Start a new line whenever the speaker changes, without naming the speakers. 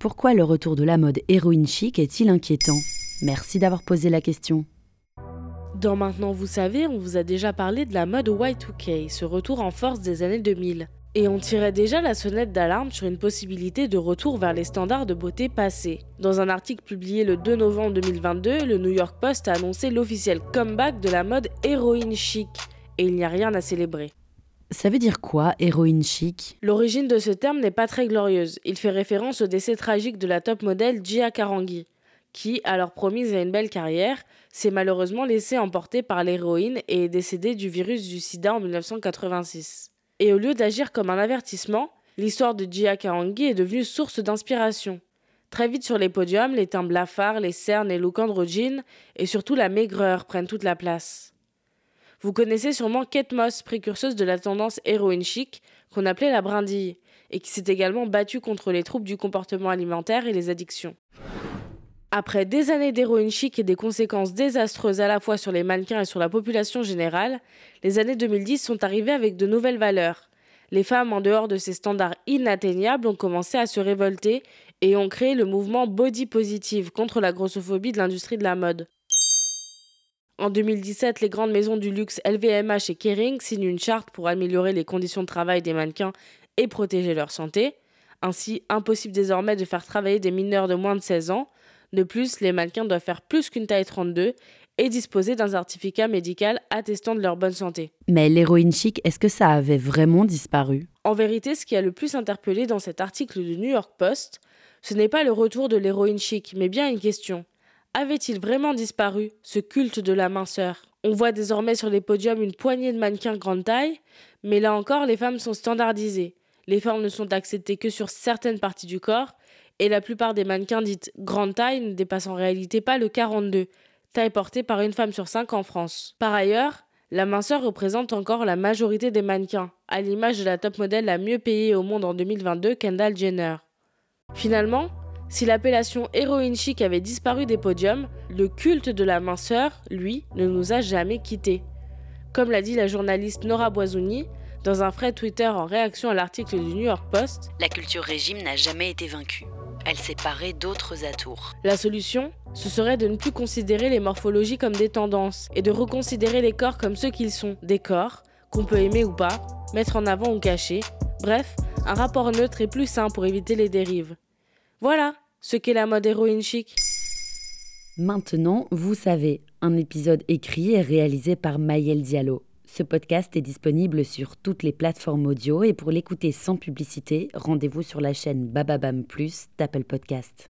Pourquoi le retour de la mode héroïne chic est-il inquiétant? Merci d'avoir posé la question.
Dans Maintenant vous savez, on vous a déjà parlé de la mode Y2K, ce retour en force des années 2000. Et on tirait déjà la sonnette d'alarme sur une possibilité de retour vers les standards de beauté passés. Dans un article publié le 2 novembre 2022, le New York Post a annoncé l'officiel comeback de la mode héroïne chic. Et il n'y a rien à célébrer.
Ça veut dire quoi, héroïne chic?
L'origine de ce terme n'est pas très glorieuse. Il fait référence au décès tragique de la top modèle Gia Karangi, qui, alors promise à une belle carrière, s'est malheureusement laissée emporter par l'héroïne et est décédée du virus du sida en 1986. Et au lieu d'agir comme un avertissement, l'histoire de Gia Karangi est devenue source d'inspiration. Très vite sur les podiums, les teints blafards, les cernes, les looks androgynes et surtout la maigreur prennent toute la place. Vous connaissez sûrement Kate Moss, précurseuse de la tendance héroïne chic, qu'on appelait la brindille, et qui s'est également battue contre les troubles du comportement alimentaire et les addictions. Après des années d'héroïne chic et des conséquences désastreuses à la fois sur les mannequins et sur la population générale, les années 2010 sont arrivées avec de nouvelles valeurs. Les femmes, en dehors de ces standards inatteignables, ont commencé à se révolter et ont créé le mouvement Body Positive contre la grossophobie de l'industrie de la mode. En 2017, les grandes maisons du luxe LVMH et Kering signent une charte pour améliorer les conditions de travail des mannequins et protéger leur santé. Ainsi, impossible désormais de faire travailler des mineurs de moins de 16 ans. De plus, les mannequins doivent faire plus qu'une taille 32 et disposer d'un certificat médical attestant de leur bonne santé.
Mais l'héroïne chic, est-ce que ça avait vraiment disparu?
En vérité, ce qui a le plus interpellé dans cet article du New York Post, ce n'est pas le retour de l'héroïne chic, mais bien une question. Avait-il vraiment disparu, ce culte de la minceur? On voit désormais sur les podiums une poignée de mannequins grande taille, mais là encore, les femmes sont standardisées. Les formes ne sont acceptées que sur certaines parties du corps, et la plupart des mannequins dites grande taille ne dépassent en réalité pas le 42, taille portée par une femme sur cinq en France. Par ailleurs, la minceur représente encore la majorité des mannequins, à l'image de la top modèle la mieux payée au monde en 2022, Kendall Jenner. Finalement, si l'appellation héroïne chic avait disparu des podiums, le culte de la minceur, lui, ne nous a jamais quittés. Comme l'a dit la journaliste Nora Boisouni, dans un frais Twitter en réaction à l'article du New York Post,
La culture régime n'a jamais été vaincue. Elle s'est parée d'autres atours.
La solution, ce serait de ne plus considérer les morphologies comme des tendances et de reconsidérer les corps comme ceux qu'ils sont, des corps, qu'on peut aimer ou pas, mettre en avant ou cacher, bref, un rapport neutre et plus sain pour éviter les dérives. Voilà ce qu'est la mode héroïne chic.
Maintenant, vous savez, un épisode écrit et réalisé par Mayel Diallo. Ce podcast est disponible sur toutes les plateformes audio et pour l'écouter sans publicité, rendez-vous sur la chaîne Bababam Plus d'Apple Podcast.